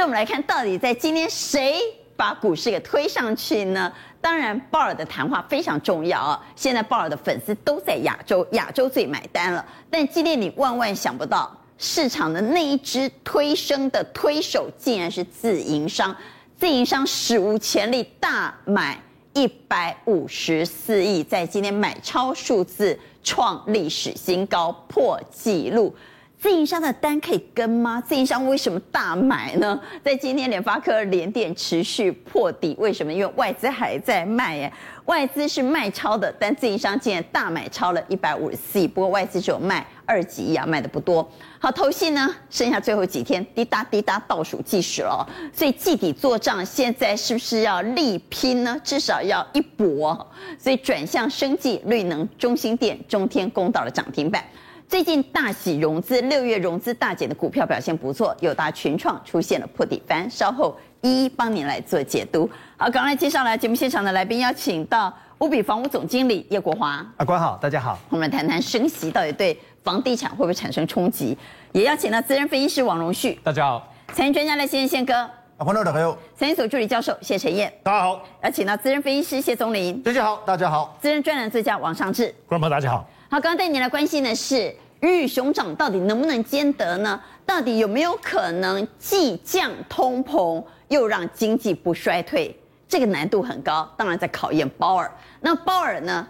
所以，我们来看到底在今天谁把股市给推上去呢？当然，鲍尔的谈话非常重要啊。现在鲍尔的粉丝都在亚洲，亚洲最买单了。但今天你万万想不到，市场的那一只推升的推手，竟然是自营商。自营商史无前例大买一百五十四亿，在今天买超数字创历史新高，破纪录。自营商的单可以跟吗？自营商为什么大买呢？在今天联发科、联电持续破底，为什么？因为外资还在卖耶，外资是卖超的，但自营商竟然大买超了一百五十四亿。不过外资只有卖二几亿啊，卖的不多。好，投信呢，剩下最后几天，滴答滴答倒数计时了，所以季底做账，现在是不是要力拼呢？至少要一搏，所以转向生技、绿能、中兴电、中天攻到了涨停板。最近大喜融资，六月融资大减的股票表现不错，友达群创出现了破底翻，稍后一一帮您来做解读。好，刚来介绍了节目现场的来宾，邀请到五比房屋总经理叶国华。阿关好，大家好。我们来谈谈升息到底对房地产会不会产生冲击？也邀请到资深分析师王荣旭。大家好。财经专家赖先生宪哥。阿关大家好。财经所助理教授谢晨燕。大家好。邀请到资深分析师谢宗林。大家好，大家好。资深专栏作家王尚志。观众朋友大家好。好，刚刚带你来关心的是鱼与熊掌到底能不能兼得呢？到底有没有可能既降通膨又让经济不衰退？这个难度很高，当然在考验鲍尔。那鲍尔呢？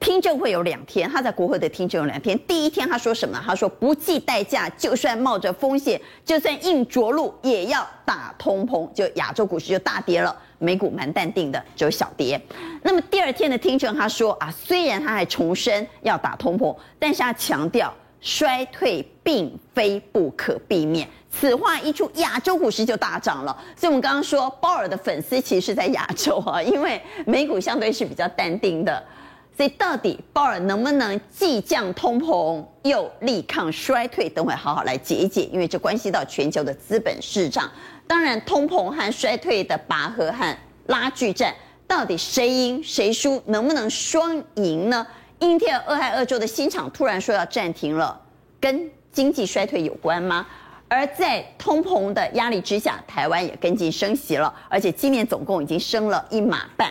听证会有两天，他在国会的听证有两天。第一天他说什么？他说不计代价，就算冒着风险，就算硬着陆，也要打通膨。就亚洲股市就大跌了，美股蛮淡定的，只有小跌。那么第二天的听证，他说啊，虽然他还重申要打通膨，但是他强调衰退并非不可避免。此话一出，亚洲股市就大涨了。所以我们刚刚说，鲍尔的粉丝其实是在亚洲啊，因为美股相对是比较淡定的。所以到底鲍尔能不能既降通膨又力抗衰退？等会好好来解一解，因为这关系到全球的资本市场。当然，通膨和衰退的拔河和拉锯战，到底谁赢谁输？能不能双赢呢？英特尔俄亥俄州的新厂突然说要暂停了，跟经济衰退有关吗？而在通膨的压力之下，台湾也跟进升息了，而且今年总共已经升了一码半。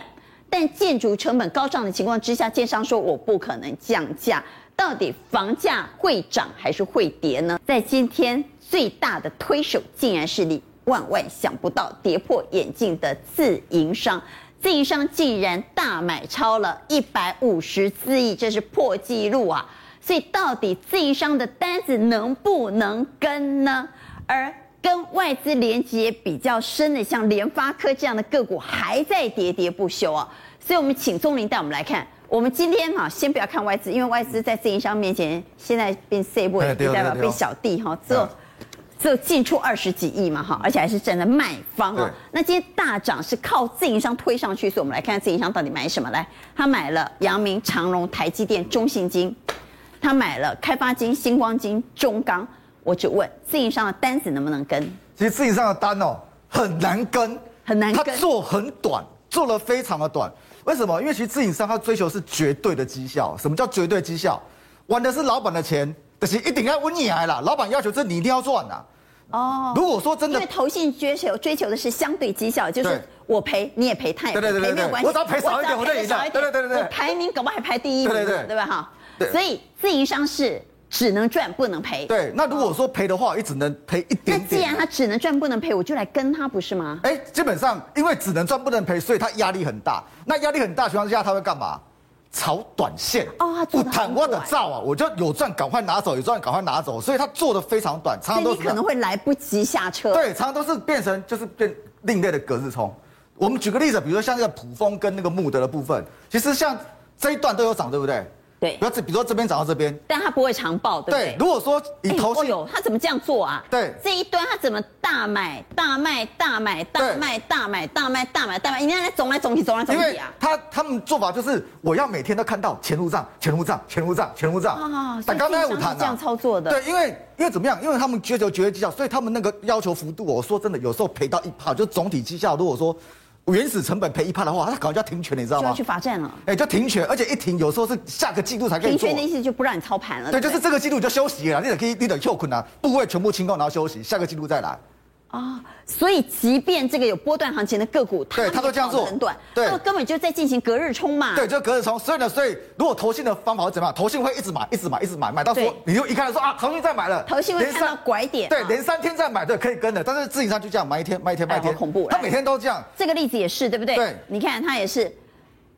但建筑成本高涨的情况之下，建商说我不可能降价，到底房价会涨还是会跌呢？在今天最大的推手，竟然是你万万想不到跌破眼镜的自营商，自营商竟然大买超了一百五十四亿，这是破纪录啊！所以到底自营商的单子能不能跟呢？而跟外资连接比较深的，像联发科这样的个股还在喋喋不休啊，所以我们请宗林带我们来看。我们今天哈，先不要看外资，因为外资在自营商面前现在变 C 位，代表变小弟哈，只有只有进出二十几亿嘛哈，而且还是站在卖方啊。那今天大涨是靠自营商推上去，所以我们来看自营商到底买什么来。他买了阳明、长荣、台积电、中信金，他买了开发金、星光金、中钢。我只问自营商的单子能不能跟？其实自营商的单哦很难跟，很难跟。他做很短，做了非常的短。为什么？因为其实自营商他追求是绝对的绩效。什么叫绝对绩效？玩的是老板的钱，但是一定要稳你来了。老板要求这你一定要赚呐。哦。如果说真的，因为投信追求追求的是相对绩效，就是我赔你也赔，他也赔，没有关系。我只要赔少一点，我就赢了。对对对对。我排名搞不好还排第一名，对对对，对吧？哈。所以自营商是。只能赚不能赔。对，那如果说赔的话，也只能赔一点点。那既然他只能赚不能赔，我就来跟他，不是吗？哎，基本上因为只能赚不能赔，所以他压力很大。那压力很大情况之下，他会干嘛？炒短线。哦，不谈我的照啊，我就有赚赶快拿走，有赚赶快拿走。所以他做的非常短，常常都是可能会来不及下车。对，常常都是变成就是变另类的隔日冲。我们举个例子，比如说像那个普丰跟那个穆德的部分，其实像这一段都有涨，对不对？对，不要这，比如说这边涨到这边，但它不会长爆，对不对？对，如果说你投信，哦哟，他怎么这样做啊？对，这一端他怎么大买大卖大买大卖大买大卖大买大买？你看他总来总去总来总去啊！他他们做法就是我要每天都看到钱入账钱入账钱入账钱入账啊！但刚才我谈这样操作的，对，因为因为怎么样？因为他们追求绝对绩效，所以他们那个要求幅度，我说真的，有时候赔到一趴，就总体绩效，如果说。原始成本赔一半的话，他可能就要停权，你知道吗？就要去罚站了。哎，就停权，而且一停，有时候是下个季度才可以做。停权的意思就不让你操盘了。对，就是这个季度就休息了，你得可以，你得休困难，部位全部清空，然后休息，下个季度再来。啊，所以即便这个有波段行情的个股，对，他都这样做，很短，对，它根本就在进行隔日冲嘛，对，就隔日冲。所以呢，所以如果投信的方法会怎么样？投信会一直买，一直买，一直买，买到说你就一看就说啊，投信在买了，投信会看到拐点，对，连三天再买，对，可以跟的。但是自营商就这样买一天，卖一天，卖一天，恐怖，他每天都这样。这个例子也是对不对？对，你看他也是。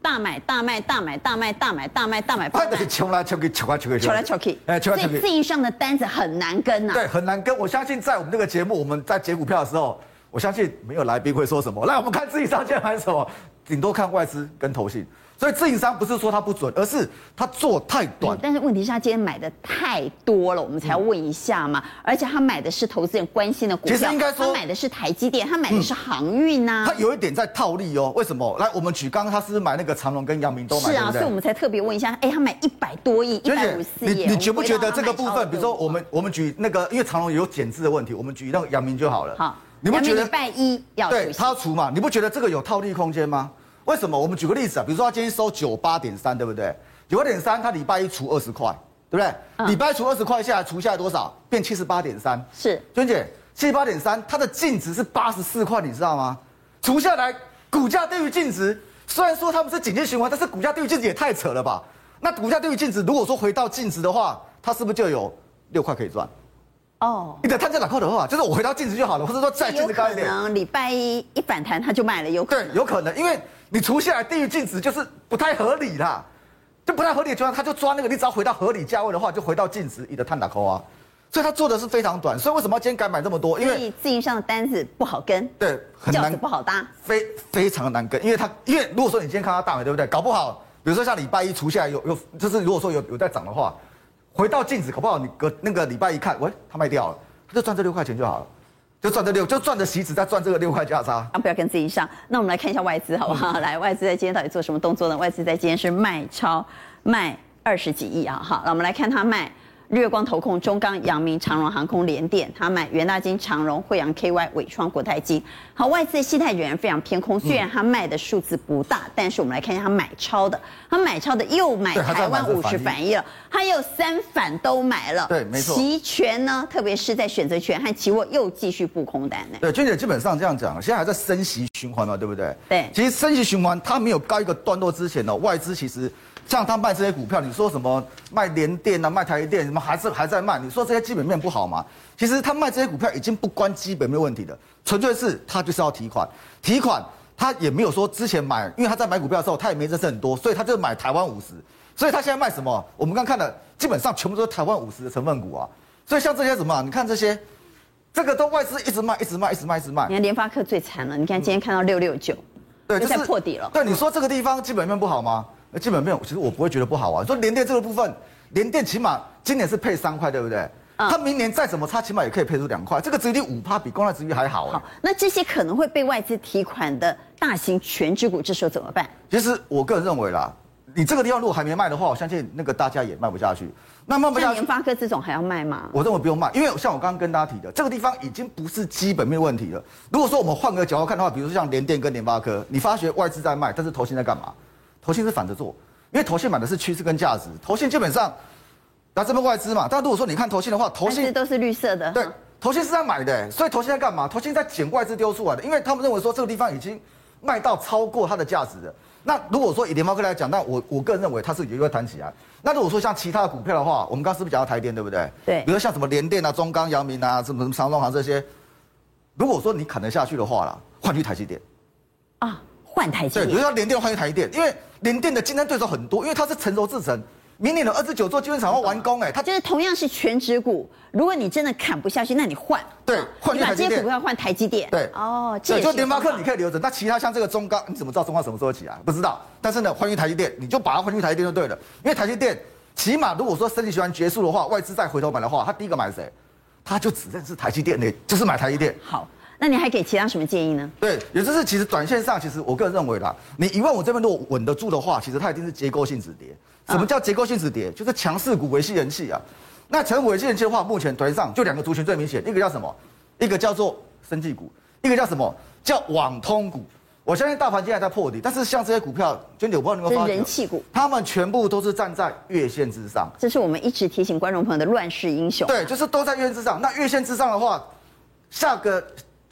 大买大卖大买大卖大买大卖大买，他就是求来穷去穷来穷去穷来穷去，哎，所以自营商的单子很难跟呐。对，很难跟。我相信在我们这个节目，我们在解股票的时候，我相信没有来宾会说什么。来，我们看自营商今天买什么，顶多看外资跟投信。所以自营商不是说他不准，而是他做太短。但是问题是他今天买的太多了，我们才要问一下嘛。而且他买的是投资人关心的股票，其实应该说他买的是台积电，他买的是航运呐。他有一点在套利哦。为什么？来，我们举刚刚他是不是买那个长隆跟阳明都买？是啊，所以我们才特别问一下。哎，他买一百多亿，一百五十四亿。你你觉不觉得这个部分？比如说我们我们举那个，因为长隆有减资的问题，我们举那个阳明就好了。好，你不觉得礼拜一要对他要除嘛？你不觉得这个有套利空间吗？为什么？我们举个例子啊，比如说他今天收九八点三，对不对？九八点三，他礼拜一除二十块，对不对？嗯、礼拜一除二十块下来，除下来多少？变七十八点三。是，娟姐，七十八点三，它的净值是八十四块，你知道吗？除下来，股价低于净值。虽然说他们是景气循环，但是股价低于净值也太扯了吧？那股价低于净值，如果说回到净值的话，它是不是就有六块可以赚？哦，你的摊在哪块的话，就是我回到净值就好了，或者说再净值高一点。可能礼拜一一反弹，它就卖了，有可能。对，有可能，因为。你除下来低于净值就是不太合理啦，就不太合理的情况，他就抓那个，你只要回到合理价位的话，就回到净值，你的碳打扣啊，所以他做的是非常短，所以为什么要今天敢买这么多？因为自营商的单子不好跟，对，很难不好搭，非非常难跟，因为他因为如果说你今天看他大买，对不对？搞不好，比如说像礼拜一除下来有有，就是如果说有有在涨的话，回到净值，搞不好你隔那个礼拜一看，喂，他卖掉了，他就赚这六块钱就好了。就赚这六，就赚的席子，再赚这个六块价差。啊，不要跟自己上。那我们来看一下外资，好不好？嗯、来，外资在今天到底做什么动作呢？外资在今天是卖超，卖二十几亿啊。好，那我们来看它卖。日月光投控、中钢、阳明、长荣航空、联电，他买元大金、长荣、惠阳 KY、纬创、国泰金。好，外资的心态仍然非常偏空，虽然他卖的数字不大，但是我们来看一下他买超的，他买超的又买台湾五十反一了，他又三反都买了，对，没错。期权呢，特别是在选择权和期货又继续布空单呢。对，娟姐基本上这样讲，现在还在升息循环嘛，对不对？对。其实升息循环它没有告一个段落之前呢，外资其实。像他卖这些股票，你说什么卖联电啊，卖台电，什么还是还在卖？你说这些基本面不好吗？其实他卖这些股票已经不关基本面问题的，纯粹是他就是要提款。提款他也没有说之前买，因为他在买股票的时候他也没认识很多，所以他就买台湾五十。所以他现在卖什么？我们刚看的基本上全部都是台湾五十的成分股啊。所以像这些什么，你看这些，这个都外资一直卖，一直卖，一直卖，一直卖。你看联发科最惨了，你看今天看到六六九，对，就在破底了。对，你说这个地方基本面不好吗？那基本面，其实我不会觉得不好啊。说联电这个部分，联电起码今年是配三块，对不对？它明年再怎么差，起码也可以配出两块。这个殖利率五趴，比公债殖利率还好。好，那这些可能会被外资提款的大型权值股，这时候怎么办？其实我个人认为啦，你这个地方如果还没卖的话，我相信那个大家也卖不下去。那卖不下去，联发科这种还要卖吗？我认为不用卖，因为像我刚刚跟大家提的，这个地方已经不是基本面问题了。如果说我们换个角度看的话，比如说像联电跟联发科，你发觉外资在卖，但是投信在干嘛？投信是反着做。因为投信买的是趋势跟价值，投信基本上，那这边外资嘛，但如果说你看投信的话，投信都是绿色的。对，投信是在买的，所以投信在干嘛？投信在捡外资丢出来的，因为他们认为说这个地方已经卖到超过它的价值了。那如果说以联发科来讲，那我我个人认为它是有机会弹起来。那如果说像其他的股票的话，我们刚刚是不是讲到台电，对不对？对。比如说像什么联电啊、中钢、阳明啊、什么什么长荣航这些，如果说你砍得下去的话啦，换去台积电。啊。换台积电，对，比如说联电换台积电，因为联电的竞争对手很多，因为它是成熟制程，明年的二十九座基本厂要完工，哎，它就是同样是权值股，如果你真的砍不下去，那你换，对，换台积电，你把这些股票换台积电，对，哦，对，就联发科你可以留着，那其他像这个中钢，你怎么知道中钢什么时候起来？不知道，但是呢，换去台积电，你就把它换去台积电就对了，因为台积电起码如果说升息循环结束的话，外资再回头买的话，他第一个买谁？他就只认识台积电，那就是买台积电。好。那你还给其他什么建议呢？对，也就是其实短线上，其实我个人认为啦，你一万五这边如果稳得住的话，其实它一定是结构性止跌。什么叫结构性止跌？就是强势股维系人气啊。那强势股维系人气的话，目前短线上就两个族群最明显，一个叫什么？一个叫做生技股，一个叫什么？叫网通股。我相信大盘今天还在破底，但是像这些股票，娟姐，我不知道你有没有发现，人气股，他们全部都是站在月线之上。这是我们一直提醒观众朋友的乱世英雄。对，就是都在月线之上。那月线之上的话，下个。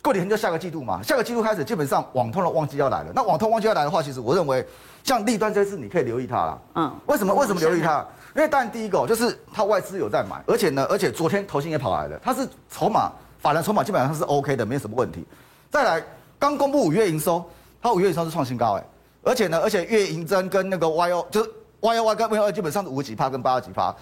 过年就下个季度嘛，下个季度开始基本上网通的旺季要来了。那网通旺季要来的话，其实我认为像立端这次你可以留意它了。嗯，为什么？为什么留意它？因为当然第一个就是它外资有在买，而且呢，而且昨天投信也跑来了，它是筹码法人筹码基本上是 OK 的，没什么问题。再来，刚公布五月营收，它五月营收是创新高哎，而且呢，而且月营增跟那个 Y O 就是 Y O Y 跟 V O 基本上是五几趴跟八十几趴，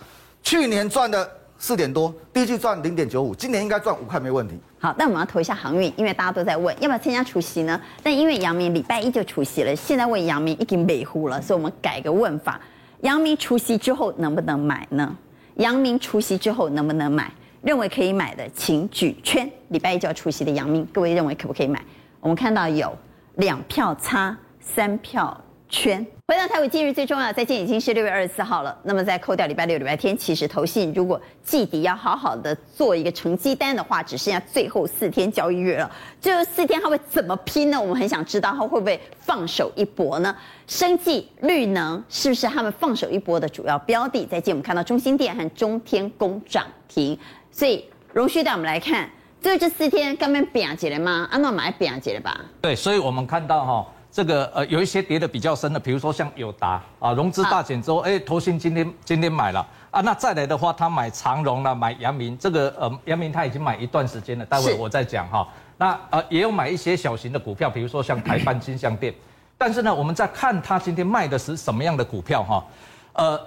去年赚的四点多，第一季赚零点九五，今年应该赚五块没问题。好，那我们要投一下航运，因为大家都在问要不要参加除夕呢？但因为阳明礼拜一就除夕了，现在问阳明已经美糊了，所以我们改个问法。阳明除夕之后能不能买呢？阳明除夕之后能不能买？认为可以买的请举圈。礼拜一就要除夕的阳明，各位认为可不可以买？我们看到有两票叉，三票圈。回到台股，今日最重要，再见已经是六月二十四号了。那么再扣掉礼拜六、礼拜天，其实投信如果季底要好好的做一个成绩单的话，只剩下最后四天交易日了。最后四天他会怎么拼呢？我们很想知道他会不会放手一搏呢？生技、绿能是不是他们放手一搏的主要标的？再见，我们看到中兴电和中天攻涨停。所以荣旭带我们来看，最后这四天刚刚变解了吗？安诺买变解了吧？对，所以我们看到哈。这个呃有一些跌的比较深的，比如说像友达啊，融资大减之后，哎，投信今天今天买了。啊，那再来的话，他买长荣了，买阳明，这个呃阳明他已经买一段时间了，待会我再讲哈。那呃也有买一些小型的股票，比如说像台湾金像店，但是呢，我们在看他今天卖的是什么样的股票哈，呃，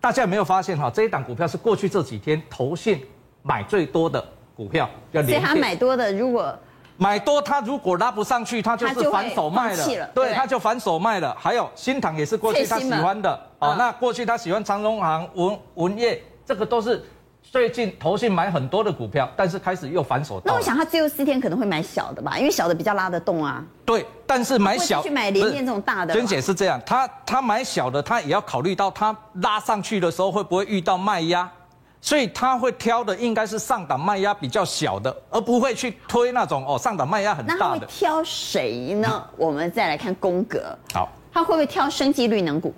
大家有没有发现哈，这一档股票是过去这几天投信买最多的股票，所以他买多的如果。买多，他如果拉不上去，他就是反手卖了，了对，他就反手卖了。还有新塘也是过去他喜欢的哦，那过去他喜欢长荣行、文文业，这个都是最近投信买很多的股票，但是开始又反手。那我想他最后四天可能会买小的吧，因为小的比较拉得动啊。对，但是买小去买联电这种大的。娟姐是这样，他他买小的，他也要考虑到他拉上去的时候会不会遇到卖压。所以他会挑的应该是上档卖压比较小的，而不会去推那种哦上档卖压很大的。那会挑谁呢？嗯、我们再来看宫格。好，他会不会挑升级绿能股？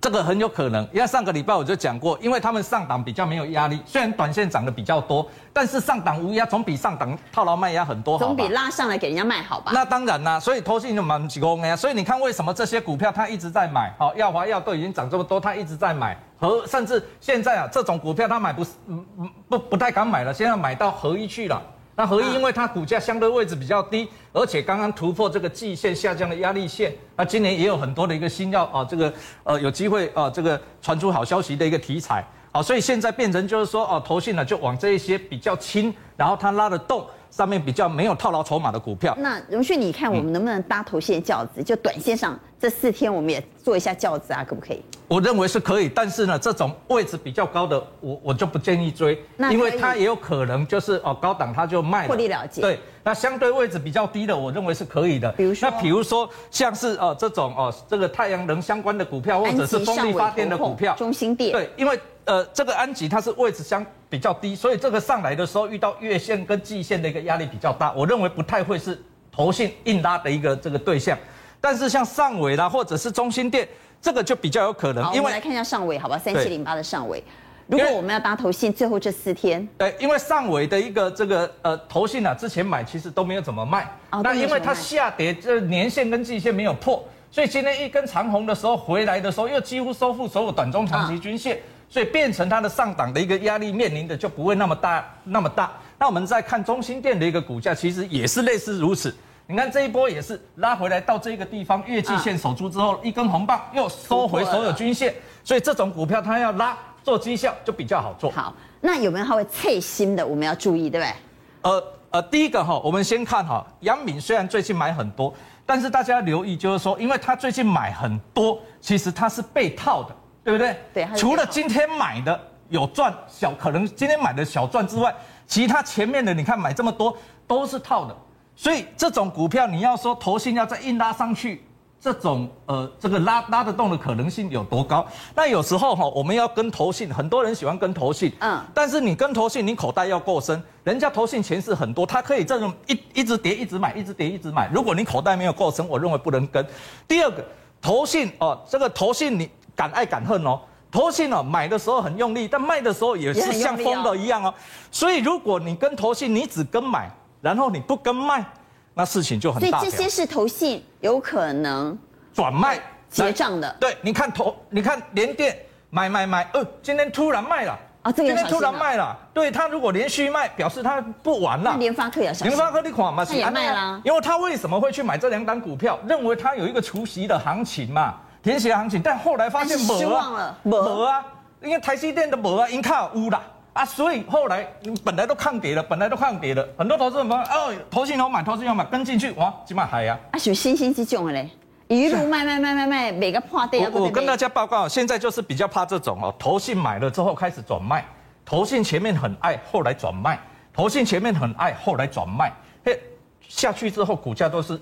这个很有可能，因为上个礼拜我就讲过，因为他们上档比较没有压力，虽然短线涨得比较多，但是上档无压总比上档套牢卖压很多好，总比拉上来给人家卖好吧？那当然啦，所以投信就蛮急功呀。所以你看为什么这些股票它一直在买？好，耀华耀都已经涨这么多，它一直在买。和甚至现在啊，这种股票它买不是不不不太敢买了，现在买到合一去了。那合一因为它股价相对位置比较低，而且刚刚突破这个季线下降的压力线，那今年也有很多的一个新药啊，这个呃有机会啊，这个传出好消息的一个题材，啊，所以现在变成就是说哦，投信呢就往这一些比较轻，然后它拉得动。上面比较没有套牢筹码的股票，那荣旭，你看我们能不能搭头线轿子？嗯、就短线上这四天，我们也做一下轿子啊，可不可以？我认为是可以，但是呢，这种位置比较高的，我我就不建议追，因为它也有可能就是哦高档它就卖了，获利了结。对，那相对位置比较低的，我认为是可以的。比如说，那比如说像是哦这种哦这个太阳能相关的股票，或者是风力发电的股票，中心电。对，因为呃这个安吉它是位置相。比较低，所以这个上来的时候遇到月线跟季线的一个压力比较大，我认为不太会是投信硬拉的一个这个对象。但是像上尾啦，或者是中心电，这个就比较有可能。因为我们来看一下上尾，好吧，三七零八的上纬。如果我们要搭投信，最后这四天，对，因为上尾的一个这个呃投信啊，之前买其实都没有怎么卖。哦。那因为它下跌，这年线跟季线没有破，所以今天一根长红的时候回来的时候，又几乎收复所有短中长期均线。哦所以变成它的上档的一个压力面临的就不会那么大那么大。那我们再看中心店的一个股价，其实也是类似如此。你看这一波也是拉回来到这个地方，月季线守住之后，一根红棒又收回所有均线。所以这种股票它要拉做绩效就比较好做。好，那有没有它会脆心的？我们要注意，对不对？呃呃，第一个哈，我们先看哈，杨敏虽然最近买很多，但是大家留意就是说，因为他最近买很多，其实他是被套的。对不对？对。除了今天买的有赚小，可能今天买的小赚之外，其他前面的你看买这么多都是套的，所以这种股票你要说投信要再硬拉上去，这种呃这个拉拉得动的可能性有多高？那有时候哈，我们要跟投信，很多人喜欢跟投信，嗯，但是你跟投信，你口袋要够深，人家投信钱是很多，他可以这种一一直跌一直买，一直跌一直买。如果你口袋没有够深，我认为不能跟。第二个，投信哦，这个投信你。敢爱敢恨哦，投信哦，买的时候很用力，但卖的时候也是像疯的一样哦。所以如果你跟投信，你只跟买，然后你不跟卖，那事情就很大。所以这些是投信有可能转卖结账的。对，你看投，你看联电买买买，呃，今天突然卖了。啊，这个今天突然卖了，对他如果连续卖，表示他不玩了。联发科。联发科你款嘛，他也卖了。因为他为什么会去买这两档股票？认为他有一个除息的行情嘛，填息的行情，但后来发现没失望了，没啊，因为台积电的没啊，因卡乌了啊，所以后来本来都抗跌了，本来都抗跌了，很多投资人说哦，投信要买，投信要买，跟进去哇，起码还呀。啊，是新兴之种的嘞。一路卖卖卖卖卖，每个破跌。我我跟大家报告，现在就是比较怕这种哦，投信买了之后开始转卖。投信前面很爱，后来转卖；投信前面很爱，后来转卖。嘿，下去之后股价都是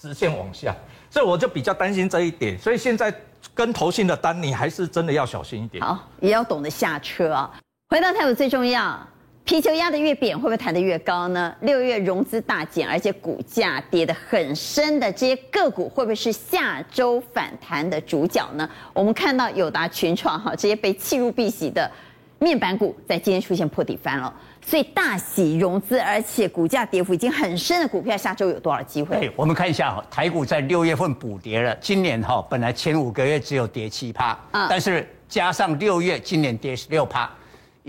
直线往下，所以我就比较担心这一点。所以现在跟投信的单，你还是真的要小心一点。好，也要懂得下车啊。回到台股最重要，皮球压得越扁，会不会弹得越高呢？六月融资大减，而且股价跌得很深的这些个股，会不会是下周反弹的主角呢？我们看到友达、群创哈这些被弃入必洗的。面板股在今天出现破底翻了，所以大喜融资，而且股价跌幅已经很深的股票，下周有多少机会？哎，我们看一下哈，台股在六月份补跌了，今年哈本来前五个月只有跌七趴，嗯，但是加上六月，今年跌十六趴，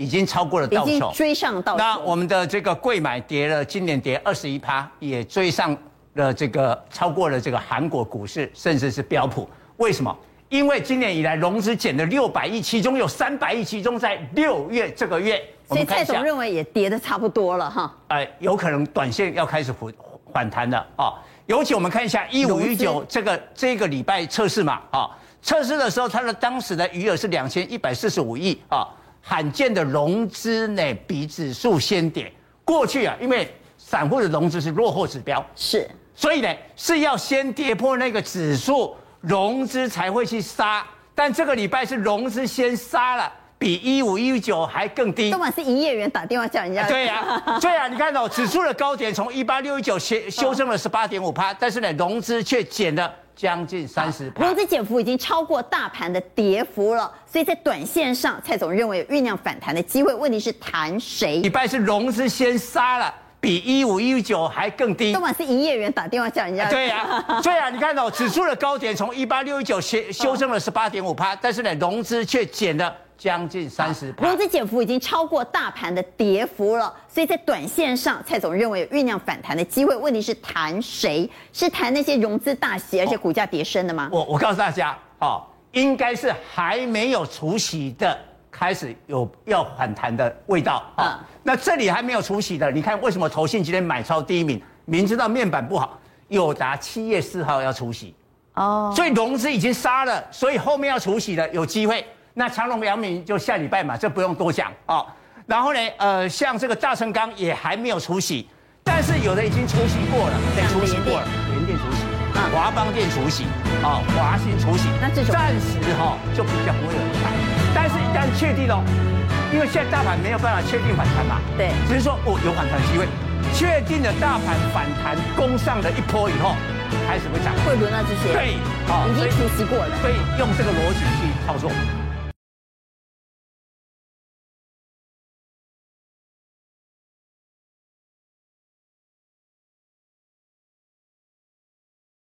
已经超过了道琼，追上道琼。那我们的这个贵买跌了，今年跌二十一趴，也追上了这个超过了这个韩国股市，甚至是标普，为什么？因为今年以来融资减了六百亿，其中有三百亿集中在六月这个月，所以蔡总认为也跌的差不多了哈。哎，有可能短线要开始反反弹了啊。尤其我们看一下一五一九这个这个礼拜测试嘛啊，测试的时候它的当时的余额是两千一百四十五亿啊，罕见的融资呢比指数先跌。过去啊，因为散户的融资是落后指标，是，所以呢是要先跌破那个指数。融资才会去杀，但这个礼拜是融资先杀了，比一五一九还更低。昨晚是营业员打电话叫人家。对呀、啊，对呀、啊，你看到、哦、指数的高点从一八六一九修修正了十八点五趴，但是呢，融资却减了将近三十趴。融资减幅已经超过大盘的跌幅了，所以在短线上，蔡总认为有酝酿反弹的机会。问题是谈谁？礼拜是融资先杀了。比一五一九还更低。昨晚是营业员打电话叫人家。对呀、啊，对呀、啊，你看到、哦、指数的高点从一八六一九修修正了十八点五趴，但是呢，融资却减了将近三十趴。融资减幅已经超过大盘的跌幅了，所以在短线上，蔡总认为有酝酿反弹的机会。问题是谈谁？是谈那些融资大洗而且股价跌升的吗？我我告诉大家，哦，应该是还没有除息的。开始有要反弹的味道啊！那这里还没有除息的，你看为什么投信今天买超第一名？明知道面板不好，友达七月四号要除息哦，所以融资已经杀了，所以后面要除息的有机会。那长隆、阳明就下礼拜嘛，这不用多讲啊。然后呢，呃，像这个大成钢也还没有除息，但是有的已经除息过了，对，除息过了，联电除息，华邦电除息，啊，华新除息，那这种暂时哈就比较不会有影响。但是，一旦确定了，因为现在大盘没有办法确定反弹嘛，对，只是说哦有反弹机会，确定了大盘反弹攻上了一波以后，开始会涨，会轮到这些，对，已经出息过了，所以用这个逻辑去操作。